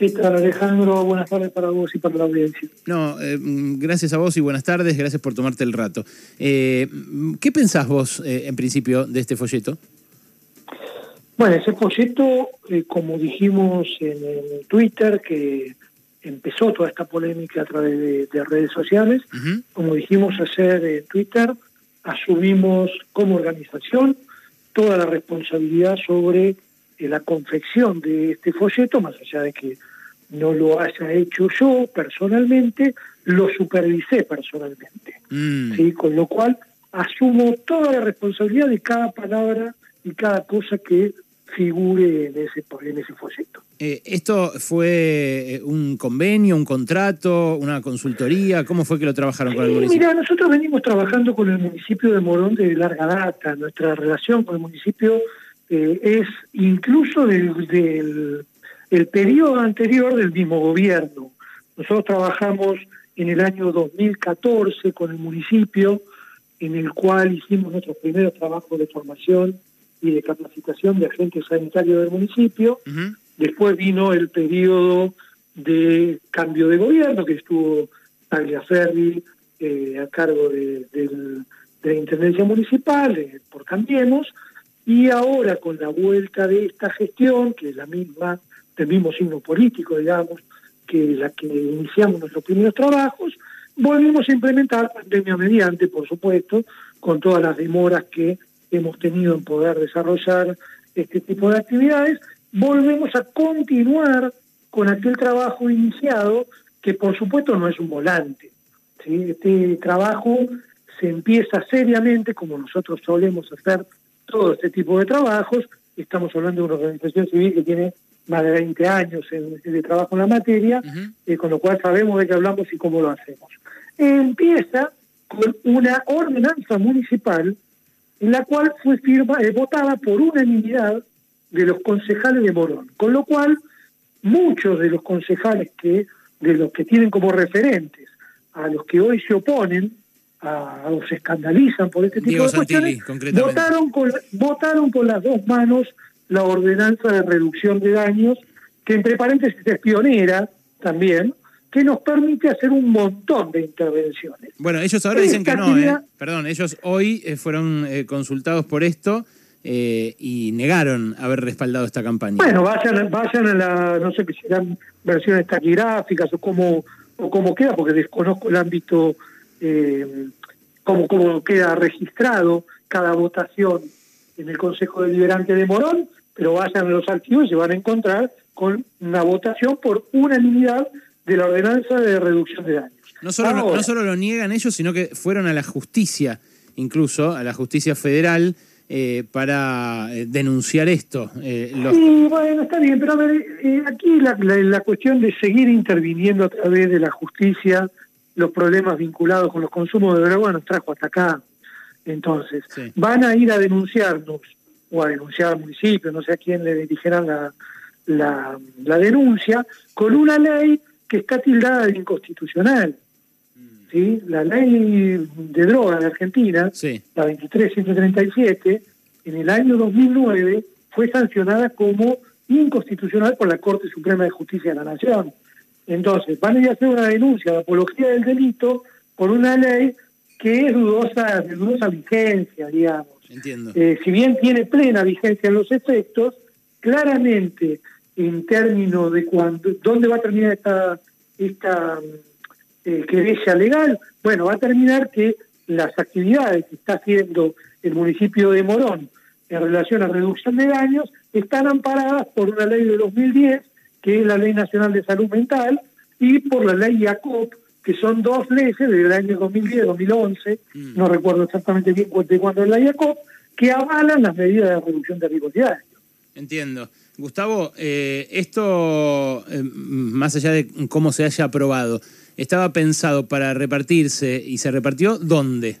¿Qué tal, Alejandro? Buenas tardes para vos y para la audiencia. No, eh, gracias a vos y buenas tardes, gracias por tomarte el rato. Eh, ¿Qué pensás vos, eh, en principio, de este folleto? Bueno, ese folleto, como dijimos en Twitter, que empezó toda esta polémica a través de, redes sociales, como dijimos ayer en Twitter, asumimos como organización toda la responsabilidad sobre la confección de este folleto, más allá de que no lo haya hecho yo personalmente, lo supervisé personalmente. Mm. ¿sí? Con lo cual asumo toda la responsabilidad de cada palabra y cada cosa que figure en ese, en ese folleto. Eh, ¿Esto fue eh, un convenio, un contrato, una consultoría? ¿Cómo fue que lo trabajaron con el municipio? Mira, nosotros venimos trabajando con el municipio de Morón de larga data. Nuestra relación con el municipio eh, es incluso del, del el periodo anterior del mismo gobierno. Nosotros trabajamos en el año 2014 con el municipio, en el cual hicimos nuestros primeros trabajos de formación y de capacitación de agentes sanitarios del municipio. Después vino el periodo de cambio de gobierno, que estuvo Tagliaferri eh, a cargo de, la Intendencia Municipal, eh, por Cambiemos, y ahora con la vuelta de esta gestión, que es la misma del mismo signo político, digamos, que la que iniciamos nuestros primeros trabajos, volvimos a implementar pandemia mediante, por supuesto, con todas las demoras que hemos tenido en poder desarrollar este tipo de actividades, volvemos a continuar con aquel trabajo iniciado, que por supuesto no es un volante. Este trabajo se empieza seriamente, como nosotros solemos hacer todo este tipo de trabajos, estamos hablando de una organización civil que tiene más de 20 años en, de trabajo en la materia, eh, con lo cual sabemos de qué hablamos y cómo lo hacemos. empieza con una ordenanza municipal en la cual fue firma, eh, votada por unanimidad de los concejales de Morón, con lo cual muchos de los concejales que de los que tienen como referentes a los que hoy se oponen a, o se escandalizan por este tipo de cuestiones, votaron con, votaron con las dos manos la ordenanza de reducción de daños, que entre paréntesis es pionera también, que nos permite hacer un montón de intervenciones. Bueno, ellos ahora dicen que no, ¿eh? Perdón, ellos hoy eh, fueron eh, consultados por esto y negaron haber respaldado esta campaña. Bueno, vayan, vayan a la, no sé si serán versiones taquigráficas o cómo, o cómo queda, porque desconozco el ámbito, cómo, cómo queda registrado cada votación en el Consejo Deliberante de Morón, pero vayan a los archivos y se van a encontrar con una votación por unanimidad de la ordenanza de reducción de daños. No solo, no, solo lo niegan ellos, sino que fueron a la justicia, incluso a la justicia federal, eh, para eh, denunciar esto. Eh, Sí, bueno, está bien, pero a ver, eh, aquí la, la, cuestión de seguir interviniendo a través de la justicia los problemas vinculados con los consumos de droga nos trajo hasta acá. Entonces, van a ir a denunciarnos o a denunciar al municipio, no sé a quién le dirigirán la, la, denuncia, con una ley que está tildada de inconstitucional. Mm. ¿sí? La ley de droga de Argentina, la 23137, en el año 2009 fue sancionada como inconstitucional por la Corte Suprema de Justicia de la Nación. Entonces, van a ir a hacer una denuncia de apología del delito por una ley que es dudosa, de dudosa vigencia, digamos. Entiendo. Eh, si bien tiene plena vigencia en los efectos, claramente en términos de cuándo, dónde va a terminar esta, esta eh, querella legal, bueno, va a terminar que las actividades que está haciendo el municipio de Morón en relación a reducción de daños están amparadas por una ley de 2010, que es la Ley Nacional de Salud Mental, y por la ley IACOP, que son dos leyes del año 2010-2011, mm. no recuerdo exactamente bien de cuándo es la IACOP, que avalan las medidas de reducción de riesgos Entiendo. Gustavo, eh, esto, eh, más allá de cómo se haya aprobado, ¿estaba pensado para repartirse y se repartió dónde?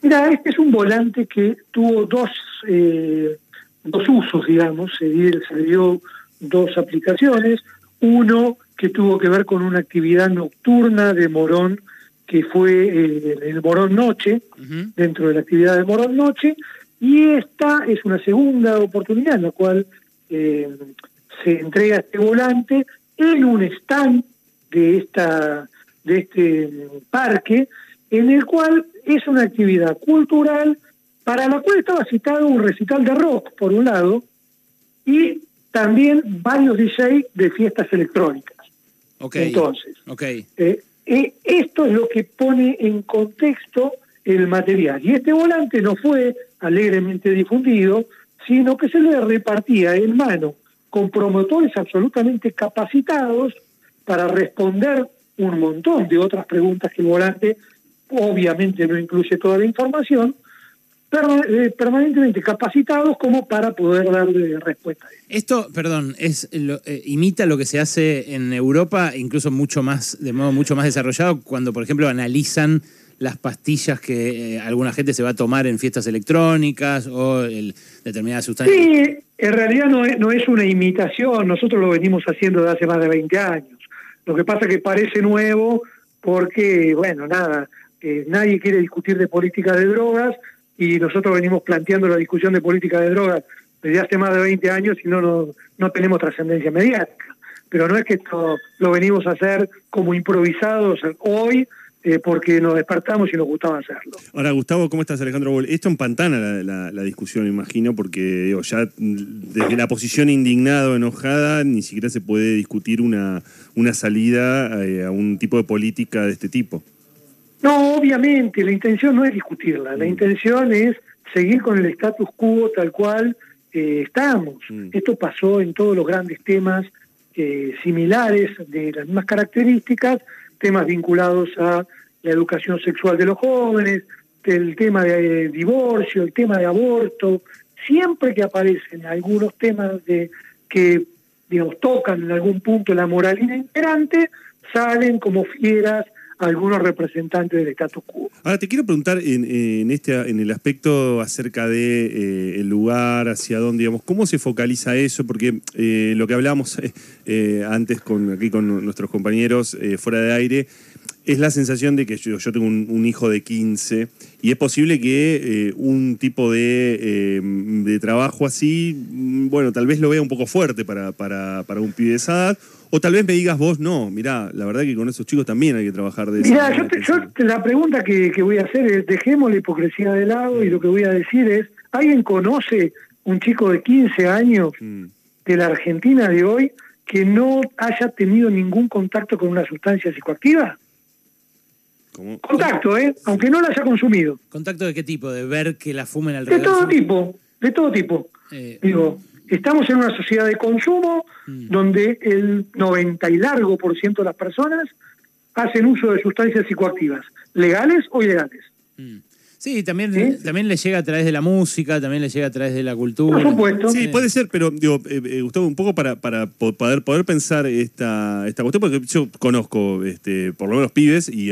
Mira, este es un volante que tuvo dos, eh, dos usos, digamos, se, se dio dos aplicaciones. Uno que tuvo que ver con una actividad nocturna de Morón, que fue eh, el Morón Noche, dentro de la actividad de Morón Noche, y esta es una segunda oportunidad en la cual eh, se entrega este volante en un stand de, esta, de este parque, en el cual es una actividad cultural para la cual estaba citado un recital de rock, por un lado, y también varios DJ de fiestas electrónicas. Entonces, okay. Eh, eh, esto es lo que pone en contexto el material. Y este volante no fue alegremente difundido, sino que se le repartía en mano con promotores absolutamente capacitados para responder un montón de otras preguntas que el volante obviamente no incluye toda la información, permanentemente capacitados como para poder darle respuesta. Esto, perdón, es eh, imita lo que se hace en Europa, incluso mucho más, de modo mucho más desarrollado, cuando, por ejemplo, analizan las pastillas que eh, alguna gente se va a tomar en fiestas electrónicas o el, determinadas sustancias. Sí, en realidad no es, no es una imitación, nosotros lo venimos haciendo desde hace más de 20 años. Lo que pasa es que parece nuevo porque, bueno, nada, nadie quiere discutir de política de drogas, y nosotros venimos planteando la discusión de política de drogas desde hace más de 20 años y no, no, no tenemos trascendencia mediática. Pero no es que esto lo venimos a hacer como improvisados hoy, eh, porque nos despertamos y nos gustaba hacerlo. Ahora, Gustavo, ¿cómo estás, Alejandro Esto empantana la, la, discusión, imagino, porque ya desde la posición indignada o enojada ni siquiera se puede discutir una, una salida eh, a un tipo de política de este tipo. No, obviamente, la intención no es discutirla, la mm. intención es seguir con el status quo tal cual eh, estamos. Mm. Esto pasó en todos los grandes temas eh, similares, de las mismas características, temas vinculados a la educación sexual de los jóvenes, el tema de eh, divorcio, el tema de aborto, siempre que aparecen algunos temas de que digamos tocan en algún punto la moralidad imperante, salen como fieras algunos representantes del status quo. Ahora te quiero preguntar en, este en el aspecto acerca de eh, el lugar, hacia dónde, digamos, cómo se focaliza eso, porque eh, lo que hablábamos eh, antes con aquí con nuestros compañeros fuera de aire es la sensación de que yo, tengo un, hijo de 15 y es posible que un tipo de, de, trabajo así, mm, bueno, tal vez lo vea un poco fuerte para, para, para un pibe de esa edad o tal vez me digas vos, no, mirá, la verdad que con esos chicos también hay que trabajar de Mirá, yo, yo la pregunta que, voy a hacer es, dejemos la hipocresía de lado y lo que voy a decir es, ¿alguien conoce un chico de 15 años mm. de la Argentina de hoy que no haya tenido ningún contacto con una sustancia psicoactiva? Contacto, ¿eh? Aunque no la haya consumido. ¿Contacto de qué tipo? ¿De ver que la fumen alrededor? De todo tipo, de todo tipo. Eh, Digo, Estamos en una sociedad de consumo mm. donde el 90 y largo por ciento de las personas hacen uso de sustancias psicoactivas, legales o ilegales. Mm. Sí, también, también le llega a través de la música, también le llega a través de la cultura. Por supuesto. Sí, puede ser, pero digo, eh, eh, Gustavo, un poco para, para poder, poder pensar esta, esta cuestión, porque yo conozco este, por lo menos pibes y,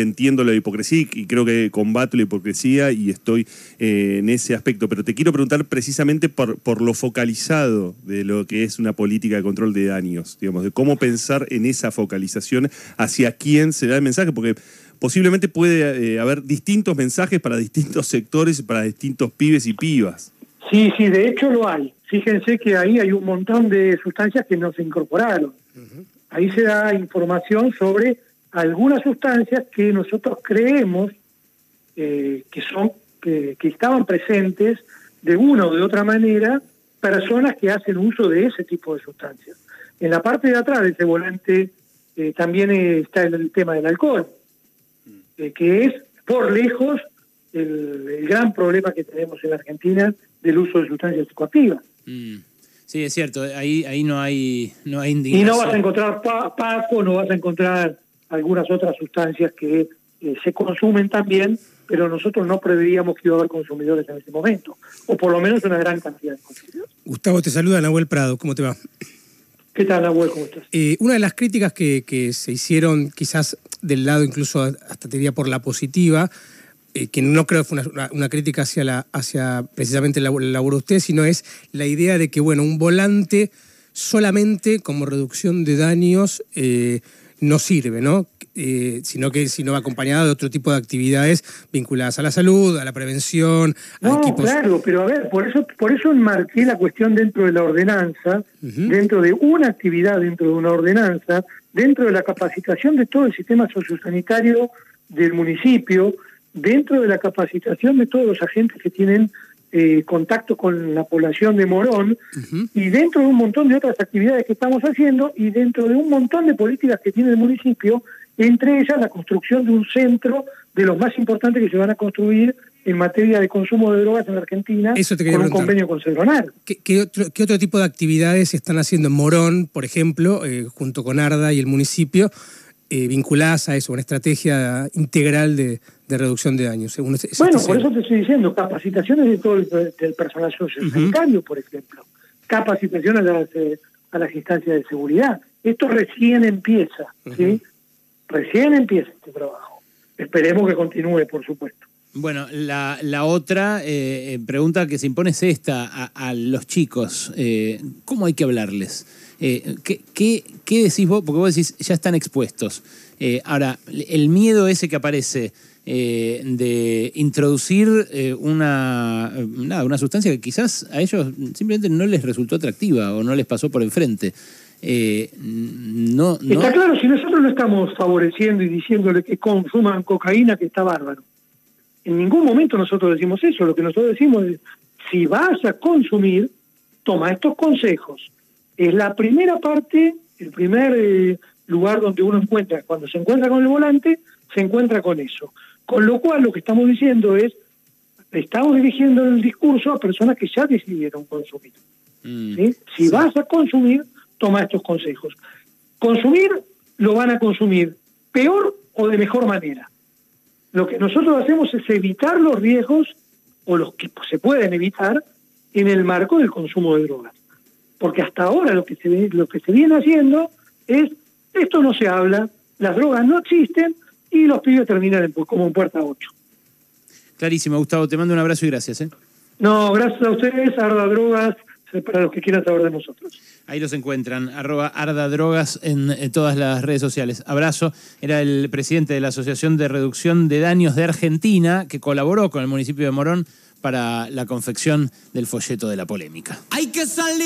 entiendo la hipocresía y creo que combato la hipocresía y estoy eh, en ese aspecto, pero te quiero preguntar precisamente por, por lo focalizado de lo que es una política de control de daños, digamos, de cómo pensar en esa focalización hacia quién se da el mensaje, porque posiblemente puede eh, haber distintos mensajes para distintos sectores, para distintos pibes y pibas. Sí, sí, de hecho lo hay. Fíjense que ahí hay un montón de sustancias que no se incorporaron. Ahí se da información sobre algunas sustancias que nosotros creemos eh, que son que, estaban presentes de una o de otra manera personas que hacen uso de ese tipo de sustancias. En la parte de atrás de ese volante eh, también está el tema del alcohol. Eh, que es por lejos el, gran problema que tenemos en la Argentina del uso de sustancias psicoactivas. Mm. Sí, es cierto, ahí, ahí no hay no hay Y no vas a encontrar Paco, no vas a encontrar algunas otras sustancias que eh, se consumen también, pero nosotros no preveíamos que iba a haber consumidores en ese momento, o por lo menos una gran cantidad de consumidores. Gustavo, te saluda Nahuel Prado, ¿cómo te va? ¿Qué tal, Nahuel? ¿Cómo estás? Eh, una de las críticas que, que se hicieron quizás del lado incluso hasta te diría por la positiva, eh, que no creo que fue una, crítica hacia, la, hacia precisamente la, labor de usted, sino es la idea de que, bueno, un volante solamente como reducción de daños eh, no sirve, ¿no? Eh, sino que si no va acompañado de otro tipo de actividades vinculadas a la salud, a la prevención, a No, equipos. claro, pero a ver, por eso, por eso enmarqué la cuestión dentro de la ordenanza, dentro de una actividad, dentro de una ordenanza, dentro de la capacitación de todo el sistema sociosanitario del municipio, dentro de la capacitación de todos los agentes que tienen eh, contacto con la población de Morón y dentro de un montón de otras actividades que estamos haciendo y dentro de un montón de políticas que tiene el municipio, entre ellas la construcción de un centro de los más importantes que se van a construir en materia de consumo de drogas en la Argentina Eso te con un preguntar. convenio con Cedronar. ¿Qué, qué otro, qué otro tipo de actividades están haciendo en Morón, por ejemplo, eh, junto con Arda y el municipio, eh, vinculadas a eso, una estrategia integral de, de reducción de daños? Según ese- ese Bueno, por eso te estoy diciendo, capacitaciones de todo el, del personal sociosanitario, por ejemplo, capacitaciones a las, eh, a las instancias de seguridad. Esto recién empieza, ¿sí? Recién empieza este trabajo. Esperemos que continúe, por supuesto. Bueno, la, la otra eh, eh, pregunta que se impone es esta a, a los chicos. eh, ¿Cómo hay que hablarles? Eh, ¿qué, qué, qué decís vos? Porque vos decís, ya están expuestos. Eh, ahora, el miedo ese que aparece eh, de introducir eh, una, eh, nada, una sustancia que quizás a ellos simplemente no les resultó atractiva o no les pasó por enfrente. Eh, no, Está claro, si nosotros no estamos favoreciendo y diciéndole que consuman cocaína, que está bárbaro. En ningún momento nosotros decimos eso. Lo que nosotros decimos es, si vas a consumir, toma estos consejos. Es la primera parte, el primer eh, lugar donde uno encuentra, cuando se encuentra con el volante, se encuentra con eso. Con lo cual lo que estamos diciendo es, estamos dirigiendo el discurso a personas que ya decidieron consumir. Mm, ¿sí? Si vas a consumir, toma estos consejos. Consumir, lo van a consumir peor o de mejor manera. Lo que nosotros hacemos es evitar los riesgos o los que se pueden evitar en el marco del consumo de drogas. Porque hasta ahora lo que se, lo que se viene haciendo es, esto no se habla, las drogas no existen y los pibes terminan en como en puerta 8. Clarísimo, Gustavo. Te mando un abrazo y gracias. ¿eh? No, gracias a ustedes, Arda Drogas, para los que quieran saber de nosotros. Ahí los encuentran, arroba Arda Drogas en, eh, todas las redes sociales. Abrazo, era el presidente de la Asociación de Reducción de Daños de Argentina, que colaboró con el municipio de Morón para la confección del folleto de la polémica. Hay que salir.